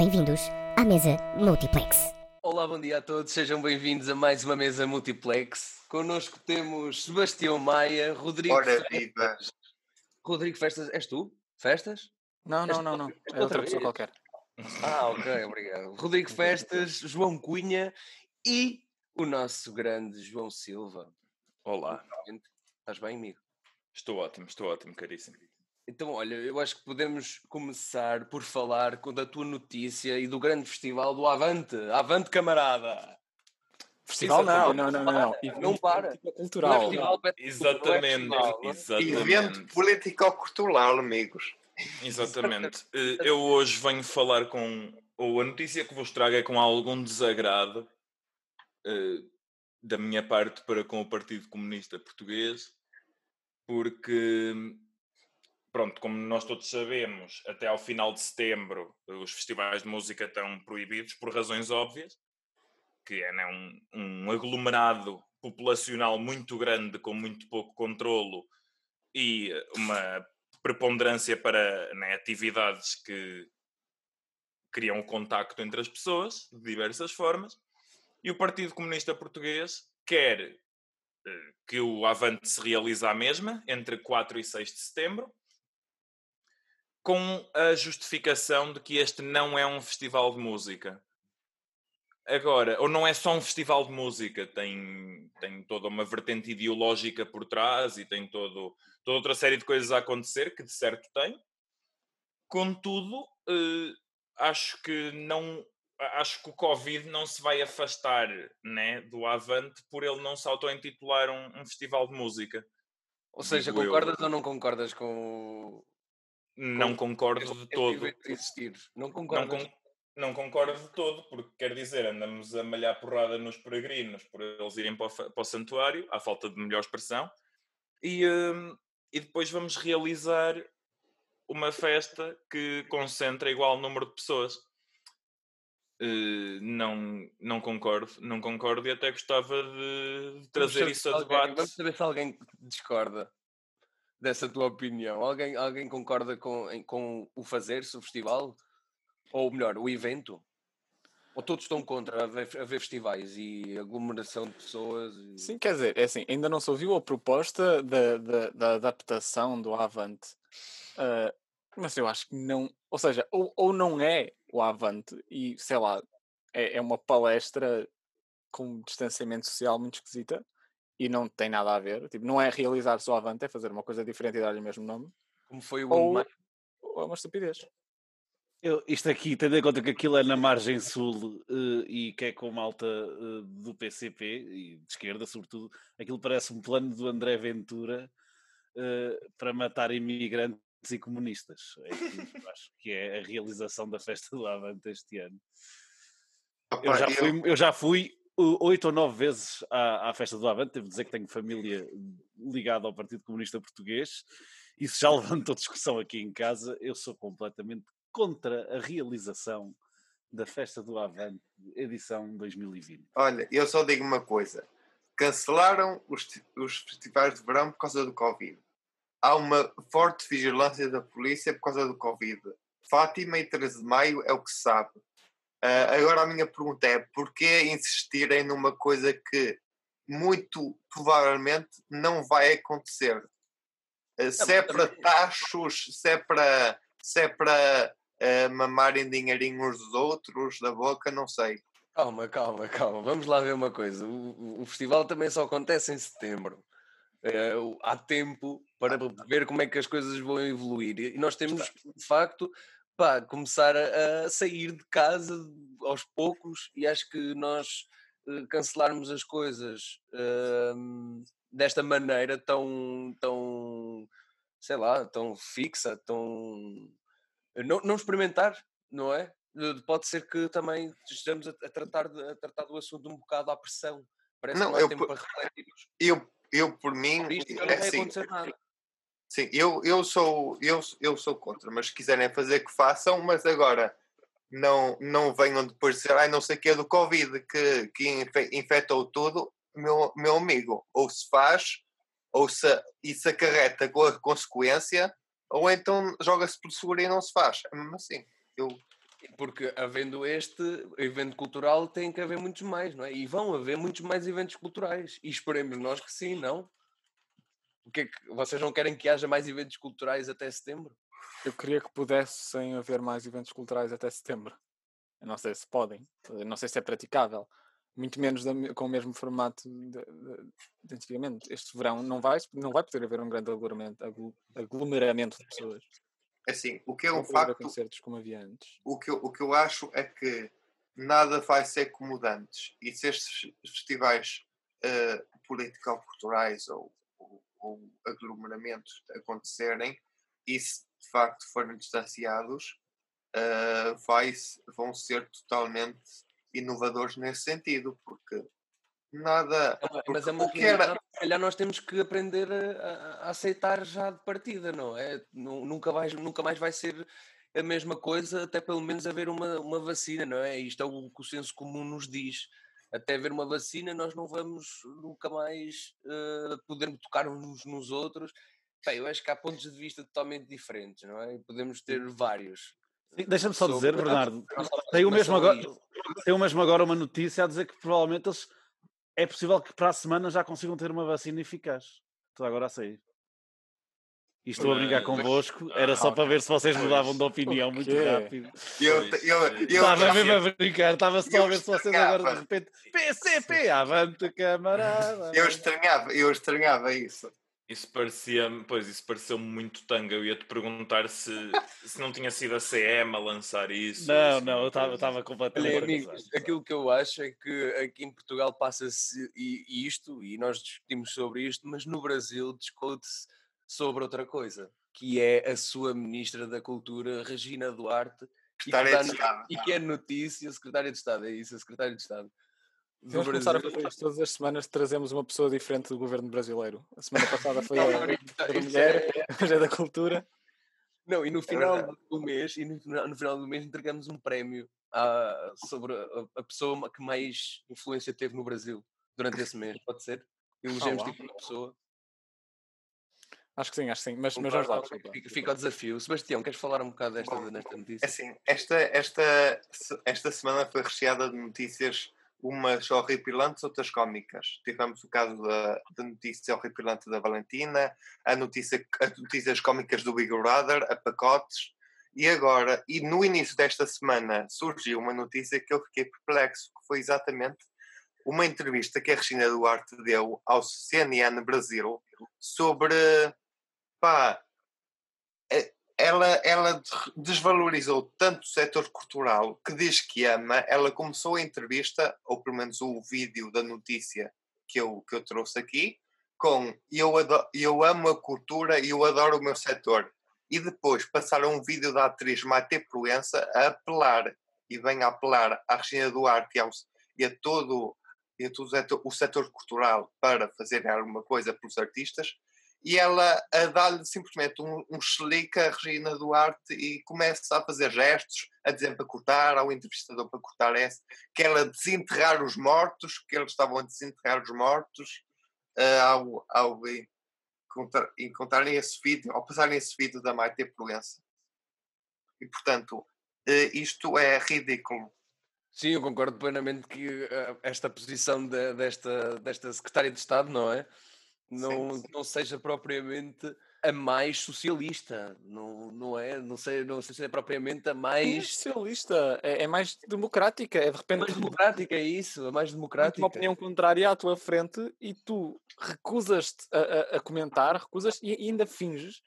Bem-vindos à mesa Multiplex. Olá, bom dia a todos, sejam bem-vindos a mais uma mesa Multiplex. Connosco temos Sebastião Maia, Rodrigo Ora Festas. viva! Rodrigo Festas, és tu? Festas? Não, não, não, não. É outra outra pessoa qualquer. Ah, ok, obrigado. Rodrigo Festas, João Cunha e o nosso grande João Silva. Olá, Estás bem, amigo? estou ótimo, estou ótimo, caríssimo. Então, olha, eu acho que podemos começar por falar com- da tua notícia e do grande festival do Avante. Avante, camarada! Festival não, não, não, não. não. Para. é Cultural. festival, pet- não é Exatamente, festival, não é? Evento político-cultural, amigos. exatamente. Eh, Eu hoje venho falar com, ou a notícia que vos trago é com algum desagrado eh, da minha parte para com o Partido Comunista Português, porque, pronto, como nós todos sabemos, até ao final de setembro os festivais de música estão proibidos por razões óbvias, que é né, um, um aglomerado populacional muito grande com muito pouco controlo e uma preponderância para né, atividades que criam o contacto entre as pessoas de diversas formas. E o Partido Comunista Português quer eh, que o Avante se realize à mesma, entre 4 e 6 de setembro, com a justificação de que este não é um festival de música. Agora, ou não é só um festival de música, tem, tem toda uma vertente ideológica por trás e tem todo, toda outra série de coisas a acontecer, que de certo tem. Contudo, eh, acho que não acho que o Covid não se vai afastar né, do Avante por ele não se auto-intitular um, um festival de música. Ou seja, Digo eu. concordas ou não concordas com Não concordo de todo. evento existir? Não Não, concordas? con- não concordo de todo, porque quer dizer, andamos a malhar porrada nos peregrinos por eles irem para o, para o santuário, à falta de melhor expressão, e, hum, e depois vamos realizar uma festa que concentra igual número de pessoas. Eh, não, não concordo, não concordo e até gostava de, trazer isso a alguém- debate. Vamos saber se alguém discorda dessa tua opinião. Alguém, alguém concorda com, com o fazer-se, o festival? Ou melhor, o evento? Ou todos estão contra haver, festivais e aglomeração de pessoas? e- Sim, quer dizer, é assim, ainda não se ouviu a proposta da, da, da adaptação do Avante. Ah, mas eu acho que não. Ou seja, ou, ou não é o Avante e, sei lá, é, é uma palestra com distanciamento social muito esquisita e não tem nada a ver. Tipo, não é realizar só o Avante, é fazer uma coisa diferente e dar-lhe o mesmo nome. Como foi o Ou, ou é uma estupidez. Eu- isto aqui, tendo em conta que aquilo é na margem sul eh, e que é com malta eh, do PCP e de esquerda, sobretudo, aquilo parece um plano do André Ventura eh, para matar imigrantes e comunistas. É que eu acho que é a realização da festa do Avante este ano. Eu Opa, já eu- fui, eu já fui uh, oito ou nove vezes à, à festa do Avante, devo dizer que tenho família ligada ao Partido Comunista Português. Isso já levantou discussão aqui em casa. Eu sou completamente contra a realização da festa do Avante, edição 2020. Olha, eu só digo uma coisa: cancelaram os, os festivais de verão por causa do Covid. Há uma forte vigilância da polícia por causa do Covid. Fátima e 13 de maio é o que se sabe. Ah, agora a minha pergunta é: porquê insistirem numa coisa que muito provavelmente não vai acontecer? Ah, se é para tachos, se é para, se é para ah, mamarem dinheirinho uns dos outros da boca, não sei. Calma, calma, calma. Vamos lá ver uma coisa. O, o- festival também só acontece em setembro. O- há tempo para ver como é que as coisas vão evoluir. E nós temos, de facto, pá, começar a, a sair de casa aos poucos e acho que nós eh, cancelarmos as coisas ahm, desta maneira tão, tão, sei lá, tão fixa, tão... Não, não experimentar, não é? Pode ser que também estejamos a, a tratar de- a tratar do assunto um bocado à pressão. Parece Não, que não há eu tempo po- para refletirmos. Eu, eu por mim, Por isto não é vai assim, acontecer nada. Sim, eu, eu, sou, eu, eu sou contra, mas se quiserem fazer que façam, mas agora não, não venham depois dizer, ai, não sei o que é do Covid que, que infe- infectou tudo, meu, meu amigo, ou se faz, ou se isso acarreta com a consequência, ou então joga-se por seguro e não se faz. É mesmo assim. Eu, Porque havendo este evento cultural, tem que haver muitos mais, não é? E vão haver muitos mais eventos culturais. E esperemos nós que sim, não? O que é que vocês não querem que haja mais eventos culturais até setembro? Eu queria que pudessem haver mais eventos culturais até setembro. Eu não sei se podem, não sei se é praticável. Muito menos da com o mesmo formato de, de- de antigamente. Este verão não vai, não vai poder haver um grande aglomeramento, aglomeramento de pessoas. Assim, o que é um facto, concertos como havia antes. o que, eu- o que eu acho é que nada vai ser como antes. E se estes festivais eh, político-culturais ou, ou, aglomeramentos acontecerem, e se de facto forem distanciados, eh, vai, vão ser totalmente inovadores nesse sentido, porque nada. É uma- porque mas é uma realidade se calhar nós temos que aprender a, a- a aceitar já de partida, não é? Nu- Nunca, vais, nunca mais vai ser a mesma coisa, até pelo menos haver uma, uma vacina, não é? Isto é o que o senso comum nos diz. Até haver uma vacina, nós não vamos nunca mais eh, poder tocar uns nos outros. Bem, eu acho que há pontos de vista totalmente diferentes, não é? Podemos ter vários. Sim, Deixa-me só dizer, sobre- Bernardo, tem o mesmo agora, tem o mesmo agora uma notícia a dizer que provavelmente eles, é possível que para a semana já consigam ter uma vacina eficaz. Estou agora a sair. E estou a brincar convosco, era só Ah, para ver se vocês mudavam de opinião muito rápido. Eu, eu, eu, Estava mesmo a brincar, estava só a ver se vocês agora de repente PCP, avante camarada. eu estranhava, eu estranhava isso. Isso parecia pois, isso pareceu-me muito tanga. Eu ia-te perguntar se, se não tinha sido a CM a lançar isso. Não, não, eu estava- completamente. Olha, a amigos, gozar. aquilo que eu acho é que aqui em Portugal passa-se isto, e nós discutimos sobre isto, mas no Brasil discute-se sobre outra coisa, que é a sua Ministra da Cultura, Regina Duarte, e que, de no- Estado. e que é notícia, Secretária de Estado, é isso, a Secretária de Estado. do Vamos começar a fazer todas as semanas, trazemos uma pessoa diferente do governo brasileiro. A semana passada foi Não, a não, mulher, é- hoje é da cultura. Não, e no final verdade. do mês, e no, final- no final do mês entregamos um prémio à- sobre a, a pessoa que mais influência teve no Brasil durante esse mês, pode ser? Elegemos uau. tipo uma pessoa. Acho que sim, acho que sim. Mas, mas vamos lá. Fica, fica o desafio. Sebastião, queres falar um bocado desta, nesta É notícia? Assim, esta, esta, esta semana foi recheada de notícias, umas horripilantes, outras cómicas. Tivemos o caso da, da notícia horripilante da Valentina, a notícia, as notícias cómicas do Big Brother, a pacotes, e agora, e no início desta semana, surgiu uma notícia que eu fiquei perplexo, que foi exatamente uma entrevista que a Regina Duarte deu ao CNN Brasil sobre, pá, ela, ela de- desvalorizou tanto o setor cultural que diz que ama. Ela começou a entrevista, ou pelo menos o vídeo da notícia que eu, que eu trouxe aqui, com eu, ado- eu amo a cultura e eu adoro o meu setor. E depois passaram um vídeo da atriz Maite Proença a apelar, e vem a apelar à Regina Duarte e, e a todo, e a todo o, setor, o setor cultural para fazerem alguma coisa pelos artistas e ela a dar-lhe simplesmente um, um chelique à Regina Duarte e começa a fazer gestos, a dizer para cortar, ao entrevistador para cortar esse, que ela desenterrar os mortos, que eles estavam a desenterrar os mortos, ah, ao, ao encontrar- encontrarem esse vídeo, ao passarem esse vídeo da Maite Proença. E, portanto, eh, isto é ridículo. Sim, eu concordo plenamente que eh, esta posição da- desta, desta Secretária de Estado, não é? Não, sim. não seja propriamente a mais socialista, não, não é? Não sei, não sei se é propriamente a É mais, socialista, é, é mais democrática. É de repente mais democrática, é isso, a mais democrática. uma opinião contrária à tua frente e tu recusas-te a, a- a comentar, recusas e ainda finges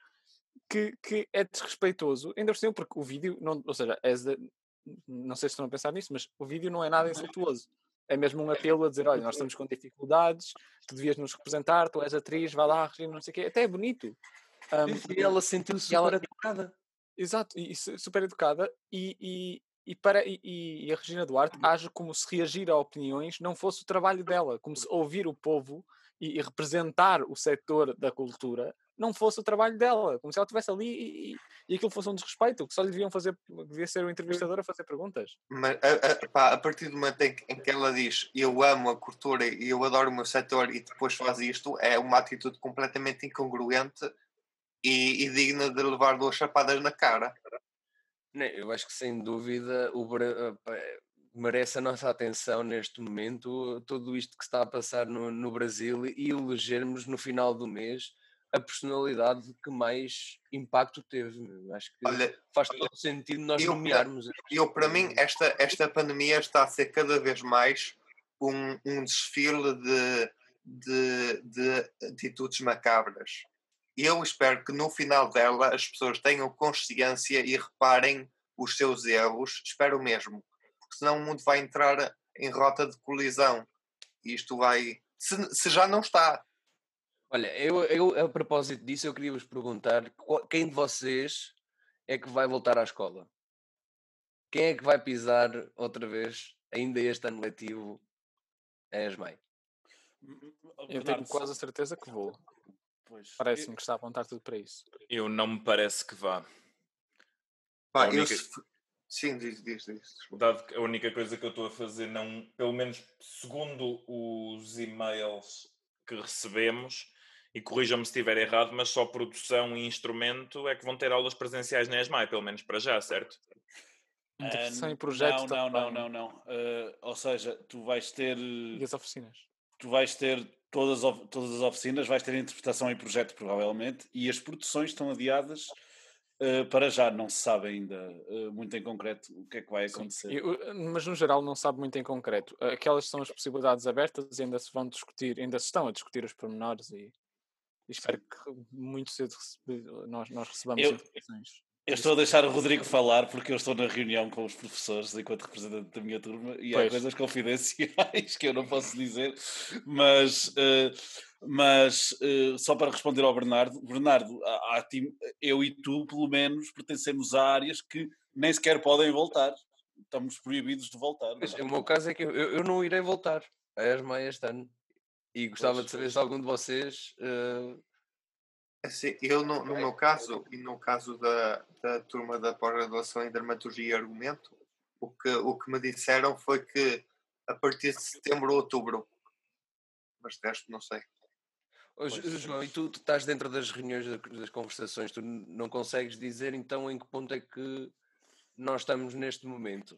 que, que é desrespeitoso. Ainda por cima, porque o vídeo, não, ou seja, de- não sei se estão a pensar nisso, mas o vídeo não é nada insultuoso. É mesmo um apelo a dizer: olha, nós estamos com dificuldades, tu devias nos representar, tu és atriz, vai lá, Regina, não sei o quê. Até é bonito. Ahm, E ela sentiu-se e ela- super educada. Exato, e, e su- super educada e, e, e para, e, e a Regina Duarte age como se reagir a opiniões não fosse o trabalho dela, como se ouvir o povo e, e representar o setor da cultura não fosse o trabalho dela, como se ela estivesse ali e, e, aquilo fosse um desrespeito, que só lhe deviam fazer, devia ser o entrevistador a fazer perguntas. Mas a, a- pá, a partir do momento em que, em que ela diz eu amo a cultura e eu adoro o meu setor e depois faz isto, é uma atitude completamente incongruente e, e digna de levar duas chapadas na cara. Não, eu acho que sem dúvida o eh, merece a nossa atenção neste momento tudo isto que está a passar no, no Brasil e elegermos no final do mês a personalidade que mais impacto teve. Acho que Olha, faz todo sentido nós eu- nomearmos. eu, para mim, esta, esta pandemia está a ser cada vez mais um, um desfile de, de, de atitudes macabras. Eu espero que no final dela as pessoas tenham consciência e reparem os seus erros. Espero mesmo. Porque senão o mundo vai entrar em rota de colisão. E isto vai. Se, se já não está. Olha, eu, eu a propósito disso, eu queria vos perguntar qual- quem de vocês é que vai voltar à escola? Quem é que vai pisar outra vez, ainda este ano letivo, a ESMAI? Eu tenho quase a certeza que vou. pois, Parece-me que está a apontar tudo para isso. Eu não me parece que vá. Pá, eu única- se- Sim, diz, diz, diz. Dado que a única coisa que eu estou a fazer, não, pelo menos segundo os e-mails que recebemos, e corrijam-me se estiver errado, mas só produção e instrumento é que vão ter aulas presenciais na ESMAI, pelo menos para já, certo? Interpretação Ah, e projeto Não, não, não, não, não. Eh, ou seja, tu vais ter. E as oficinas. tu vais ter todas, todas as oficinas, vais ter interpretação e projeto, provavelmente, e as produções estão adiadas eh, para já. Não se sabe ainda eh, muito em concreto o que é que vai acontecer. E, uh, mas no geral não sabe muito em concreto. Aquelas são as possibilidades abertas e ainda se vão discutir, ainda se estão a discutir os pormenores e espero que muito cedo recebe- nós, nós recebamos Eu- informações. Eu estou a deixar o Rodrigo falar porque eu estou na reunião com os professores enquanto representante da minha turma e há Pois. coisas confidenciais que eu não posso dizer, mas, eh, mas eh, só para responder ao Bernardo, Bernardo, há- há eu e tu, pelo menos, pertencemos a áreas que nem sequer podem voltar. Estamos proibidos de voltar. Pois, não é? o meu caso é que eu, eu não irei voltar a ESMAI este ano. E gostava Pois, de saber pois. se algum de vocês eh, Assim, eu, no, no meu caso, e no caso da, da turma da pós-graduação em Dramaturgia e Argumento, o que, o que me disseram foi que a partir de setembro ou outubro. Mas de resto, não sei. Pois. João, e tu, tu estás dentro das reuniões, da- das conversações, tu não consegues dizer então em que ponto é que nós estamos neste momento?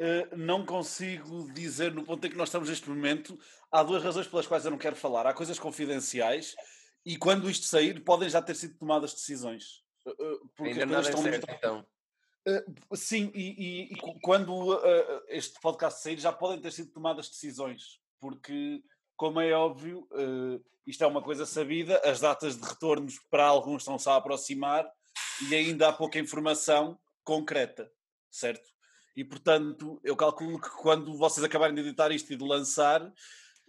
Uh, não consigo dizer no ponto em que nós estamos neste momento. Há duas razões pelas quais eu não quero falar. Há coisas confidenciais e quando isto sair podem já ter sido tomadas decisões. Uh, porque Ainda nada coisas é estão certo, muito- então. Uh, sim, e, e- e quando uh, este podcast sair já podem ter sido tomadas decisões, porque, como é óbvio, uh, isto é uma coisa sabida, as datas de retornos para alguns estão-se a aproximar e ainda há pouca informação concreta, certo? E portanto, eu calculo que quando vocês acabarem de editar isto e de lançar,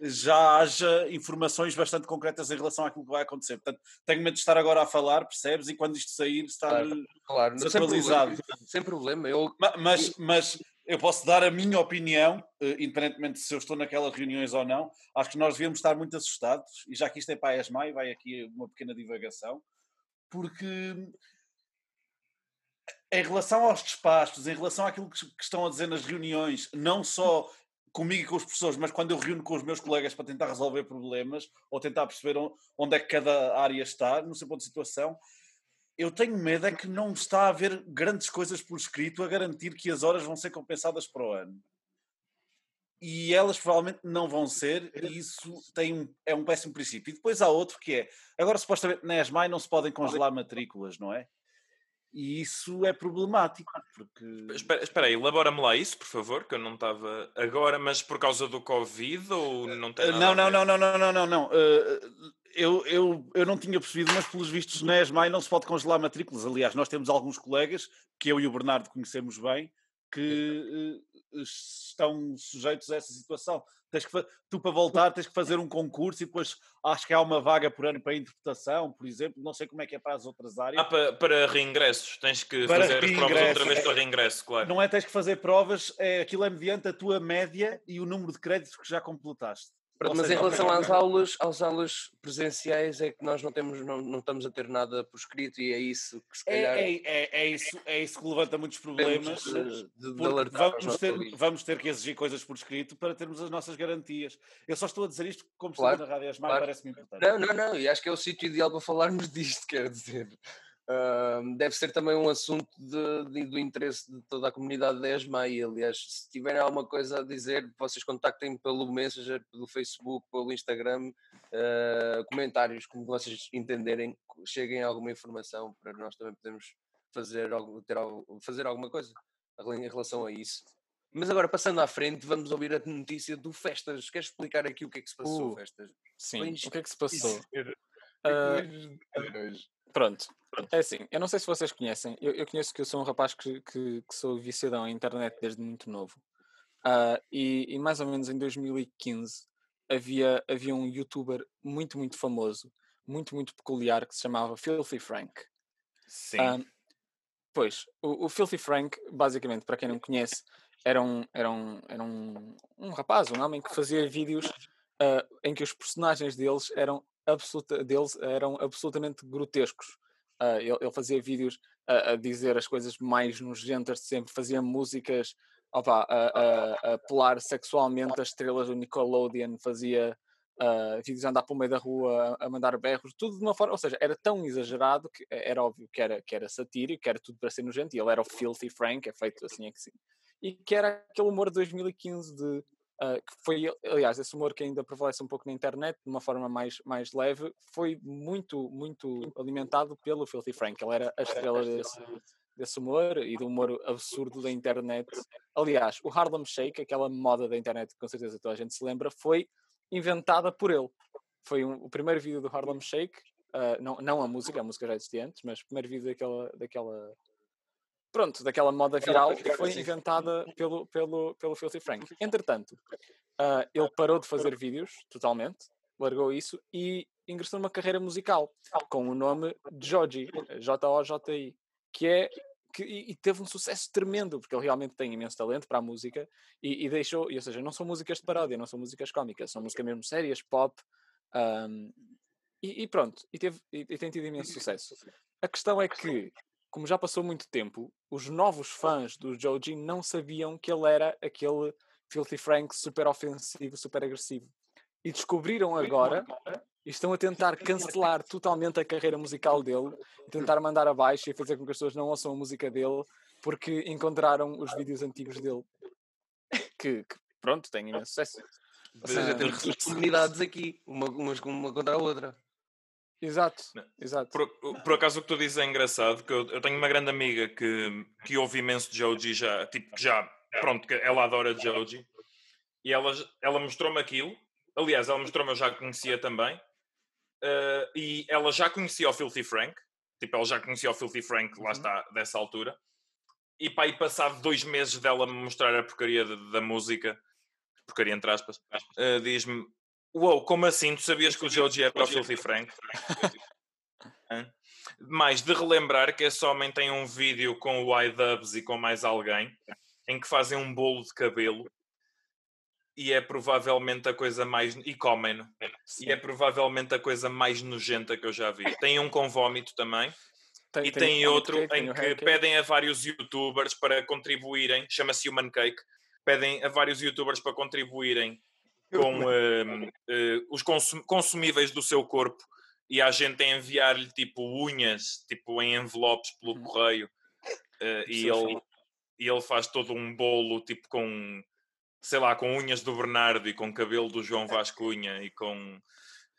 já haja informações bastante concretas em relação àquilo que vai acontecer. Portanto, tenho medo de estar agora a falar, percebes? E quando isto sair, estar. Claro. Claro, sem Desatualizado. problema. Sem problema. Eu, Ma- Mas, mas eu posso dar a minha opinião, eh, independentemente de se eu estou naquelas reuniões ou não. Acho que nós devíamos estar muito assustados, e já que isto é para a ESMAI, vai aqui uma pequena divagação, porque em relação aos despachos, em relação àquilo que, que estão a dizer nas reuniões, não só comigo e com os professores, mas quando eu reúno com os meus colegas para tentar resolver problemas ou tentar perceber on- onde é que cada área está, no seu ponto de situação, eu tenho medo é que não está a haver grandes coisas por escrito a garantir que as horas vão ser compensadas para o ano. E elas provavelmente não vão ser, e isso tem um- é um péssimo princípio. E depois há outro que é, agora supostamente na ESMAI não se podem congelar matrículas, não é? E isso é problemático, porque... Espera, espera aí, elabora-me lá isso, por favor, que eu não estava agora, mas por causa do Covid ou não tem Não, não, não, não, não, não, não, não. Uh, eu, eu, eu não tinha percebido, mas pelos vistos na ESMAI não se pode congelar matrículas. Aliás, nós temos alguns colegas, que eu e o Bernardo conhecemos bem, que estão sujeitos a essa situação. Tens que, tu, para voltar, tens que fazer um concurso e depois acho que há uma vaga por ano para a interpretação, por exemplo. Não sei como é que é para as outras áreas. Ah, para, para reingressos, tens que Para fazer as provas outra vez para reingresso, claro. Não é tens que fazer provas, é, aquilo é mediante a tua média e o número de créditos que já completaste. Pronto, mas em relação às aulas, às aulas presenciais é que nós não temos, não, não estamos a ter nada por escrito e é isso que se É, calhar é, é, é isso, é isso que levanta muitos problemas. de, de- de alertar vamos, ter, vamos ter que exigir coisas por escrito para termos as nossas garantias. Eu só estou a dizer isto como Claro, estou na Rádio Asmar, claro. parece-me importante. Não, não, não, e acho que é o sítio ideal para falarmos disto, quero dizer. Deve ser também um assunto de, de- do interesse de toda a comunidade da ESMA e aliás, se tiverem alguma coisa a dizer, vocês contactem pelo Messenger, pelo Facebook, pelo Instagram, ah, comentários, como vocês entenderem, cheguem a alguma informação para nós também podermos fazer, algo, ter, algo- fazer alguma coisa em relação a isso. Mas agora, passando à frente, vamos ouvir a notícia do Festas. Queres explicar aqui o que é que se passou, Uh, Festas? Sim, Pois, o que é que se passou? Isso. O Pronto, é assim, eu não sei se vocês conhecem, eu, eu conheço que eu sou um rapaz que, que, que sou viciadão à internet desde muito novo. Ah, e, e mais ou menos em 2015 havia, havia um youtuber muito, muito famoso, muito, muito peculiar, que se chamava Filthy Frank. Sim. Ah, pois, o, o Filthy Frank, basicamente, para quem não conhece, era um, era um, era um, um rapaz, um homem que fazia vídeos ah, em que os personagens deles eram, absoluta, deles eram absolutamente grotescos. Ah, ele, ele fazia vídeos a, a dizer as coisas mais nojentas de sempre, fazia músicas opa, a, a, a sexualmente as estrelas do Nickelodeon, fazia ah, vídeos a andar pelo meio da rua, a, mandar berros, tudo de uma forma, ou seja, era tão exagerado que era óbvio que era, que era satírico, que era tudo para ser nojento, e ele era o Filthy Frank, é feito assim é que sim. E que era aquele humor de 2015 de Uh, que foi, aliás, esse humor que ainda prevalece um pouco na internet, de uma forma mais, mais leve, foi muito, muito alimentado pelo Filthy Frank. Ele era a estrela desse, desse humor e do humor absurdo da internet. Aliás, o Harlem Shake, aquela moda da internet que com certeza toda a gente se lembra, foi inventada por ele. Foi um- o primeiro vídeo do Harlem Shake, uh, não, não a música, a música já existia antes, mas o primeiro vídeo daquela, daquela pronto, daquela moda viral que foi inventada pelo, pelo, pelo Filthy Frank. Entretanto, ah, ele parou de fazer vídeos totalmente, largou isso e ingressou numa carreira musical com o nome Joji, J-O-J-I, que é que, e, teve um sucesso tremendo, porque ele realmente tem imenso talento para a música e, e deixou, e, ou seja, não são músicas de paródia, não são músicas cómicas, são músicas mesmo sérias, pop, ahm, e, e pronto, e, teve, e, e tem tido imenso sucesso. A questão é que, como já passou muito tempo, os novos fãs do Joji não sabiam que ele era aquele Filthy Frank super ofensivo, super agressivo. E descobriram agora e estão a tentar cancelar totalmente a carreira musical dele, tentar mandar abaixo e fazer com que as pessoas não ouçam a música dele porque encontraram os vídeos antigos dele. Que, que, pronto, têm imenso sucesso. Ou seja, temos duas comunidades aqui, uma, uma contra a outra. Exato, exato. Por, por acaso o que tu dizes é engraçado, que eu, eu tenho uma grande amiga que, que ouve imenso Joji já, tipo, já, pronto, que ela adora Joji, e ela, ela mostrou-me aquilo, aliás, ela mostrou-me, eu já conhecia também, eh, e ela já conhecia o Filthy Frank, tipo, ela já conhecia o Filthy Frank, lá Uhum. está, dessa altura, e pá, e passado dois meses dela me mostrar a porcaria da, da música, porcaria entre aspas, eh, diz-me, uou, como assim, tu sabias que o Joji era o Filthy Frank? Mais de relembrar que esse homem tem um vídeo com o iDubbbz e com mais alguém em que fazem um bolo de cabelo e é provavelmente a coisa mais. e comem-no. E é provavelmente a coisa mais nojenta que eu já vi. Tem um com vómito também Tem- e tem tem outro Cake, tem em o que Cake. pedem a vários youtubers para contribuírem, chama-se Human Cake, pedem a vários youtubers para contribuírem com hum, eh, os consum- consumíveis do seu corpo e há gente a enviar-lhe tipo unhas, tipo em envelopes pelo Uhum. correio eh, e, ele, e ele faz todo um bolo tipo com sei lá, com unhas do Bernardo e com cabelo do João Vascunha e com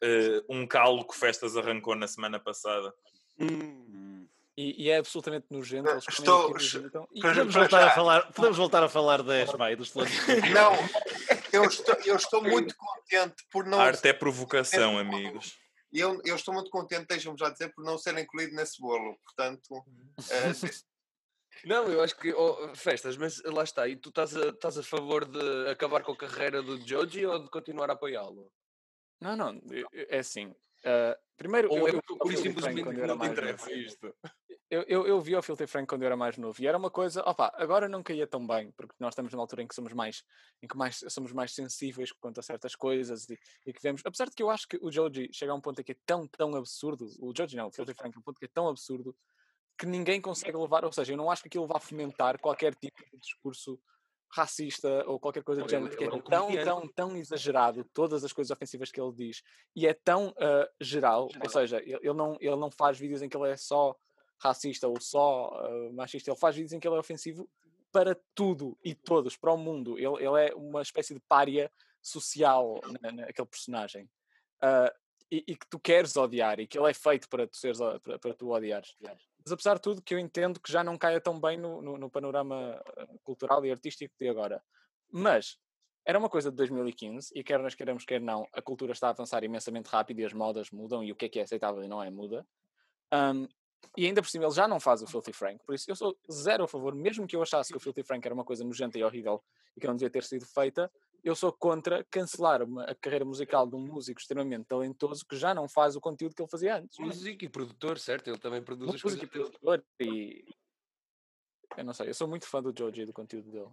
eh, um calo que o Festas arrancou na semana passada. Hum. E, e é absolutamente nojento. Eles Estou- aquilo e vomitam. E- para- Podemos voltar, a falar, podemos voltar a falar da ESMA e dos planos. Não, eu estou, eu estou muito contente por não. Arte é provocação, amigos. Eu, eu estou muito contente, deixa-me já dizer, por não ser incluído nesse bolo. Portanto, eh, Não, eu acho que oh, festas, mas lá está, e tu estás a, estás a favor de acabar com a carreira do Joji ou de continuar a apoiá-lo? Não, não, é assim. ah, primeiro, Ou eu, é eu, simplesmente quando eu era não mais interessa novo. isto? Eu, eu, eu vi o Filthy Frank quando eu era mais novo e era uma coisa, opa, agora não caía tão bem, porque nós estamos numa altura em que somos mais, em que mais, somos mais sensíveis quanto a certas coisas e, e que vemos, apesar de que eu acho que o Joji chega a um ponto em que é tão, tão absurdo, o Joji não, o Filthy Frank é um ponto que é tão absurdo que ninguém consegue levar, ou seja, eu não acho que aquilo vá fomentar qualquer tipo de discurso racista ou qualquer coisa do género, porque é tão, tão, tão exagerado todas as coisas ofensivas que ele diz e é tão ah, geral, ou seja, ele, ele não, ele não faz vídeos em que ele é só racista ou só uh, machista. Ele faz vídeos em que ele é ofensivo para tudo e todos, para o mundo. Ele, ele é uma espécie de pária social na, naquele personagem. Uh, e, e, que tu queres odiar e que ele é feito para tu, seres, para, para tu odiares. Mas apesar de tudo, que eu entendo que já não caia tão bem no, no, no panorama cultural e artístico de agora. Mas era uma coisa de 2015 e quer nós queremos, quer não, a cultura está a avançar imensamente rápido e as modas mudam e o que é que é aceitável e não é muda. Um, e ainda por cima ele já não faz o Filthy Frank, por isso eu sou zero a favor, mesmo que eu achasse que o Filthy Frank era uma coisa nojenta e horrível e que não devia ter sido feita, eu sou contra cancelar uma, a carreira musical de um músico extremamente talentoso que já não faz o conteúdo que ele fazia antes. Músico e produtor, certo? Ele também produz músico as coisas. E produtor e... Eu não sei, eu sou muito fã do Joji e do conteúdo dele.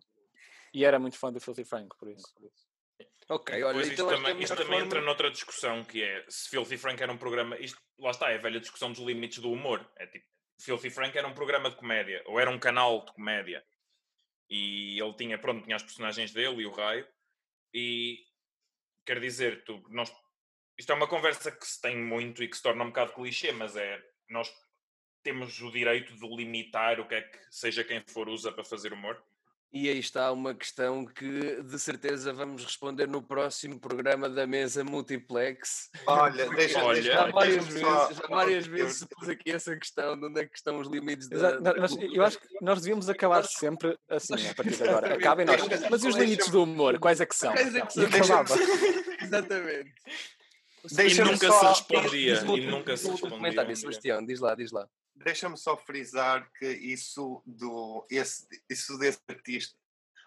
E era muito fã do Filthy Frank, por isso. Ok, olha, pois então isto também, isto também entra noutra discussão que é se Filthy Frank era um programa. Isto, lá está, é a velha discussão dos limites do humor. É tipo, Filthy Frank era um programa de comédia, ou era um canal de comédia. E ele tinha, pronto, tinha as personagens dele e o raio. E quer dizer, tu, nós, isto é uma conversa que se tem muito e que se torna um bocado clichê, mas é nós temos o direito de limitar o que é que seja quem for usa para fazer humor. E aí está uma questão que de certeza vamos responder no próximo programa da mesa multiplex. Olha, deixa, Olha, deixa, já várias deixa-me vezes, só- já várias vezes se pôs aqui essa questão de onde é que estão os limites da. Nós- eu acho que nós devíamos acabar sempre assim, a partir de agora. Acabem nós. Mas e os limites do humor? Quais é que são? Quais é que E são? Exatamente. E Deixa-me nunca só- se respondia. E nunca se respondia. comentário, Sebastião, diz lá, diz lá. Deixa-me só frisar que isso do esse, isso desse artista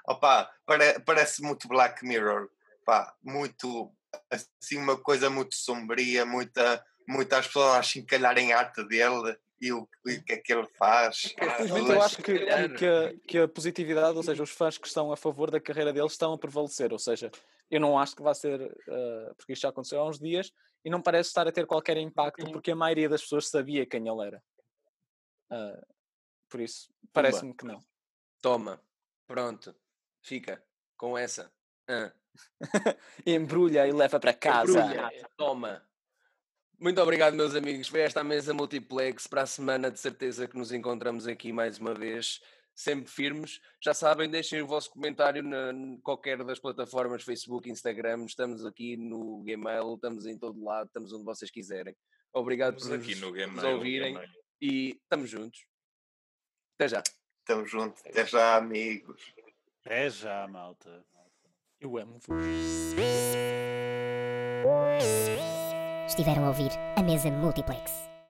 opá, pare- parece muito Black Mirror pá, muito assim uma coisa muito sombria muita, muitas pessoas a chincalharem a arte dele e o, e o que é que ele faz Mas- eu acho que, que, que a, que a positividade, ou seja, os fãs que estão a favor da carreira dele estão a prevalecer. Ou seja, eu não acho que vai ser, uh, porque isto já aconteceu há uns dias e não parece estar a ter qualquer impacto porque a maioria das pessoas sabia quem ele era. Uh, por isso, parece-me que não. Toma, pronto, fica com essa. Ah. Embrulha e leva para casa. Embrulha, Toma. Muito obrigado, meus amigos. Foi esta a mesa multiplex. Para a semana, de certeza que nos encontramos aqui mais uma vez, sempre firmes. Já sabem, deixem o vosso comentário na em qualquer das plataformas, Facebook, Instagram. Estamos aqui no Gmail, estamos em todo lado, estamos onde vocês quiserem. Obrigado Estamos por aqui nos, no nos Gmail. ouvirem Gmail. E estamos juntos. Até já. estamos juntos até já amigos É já, malta. Eu amo-vos. Estiveram a ouvir a mesa multiplex.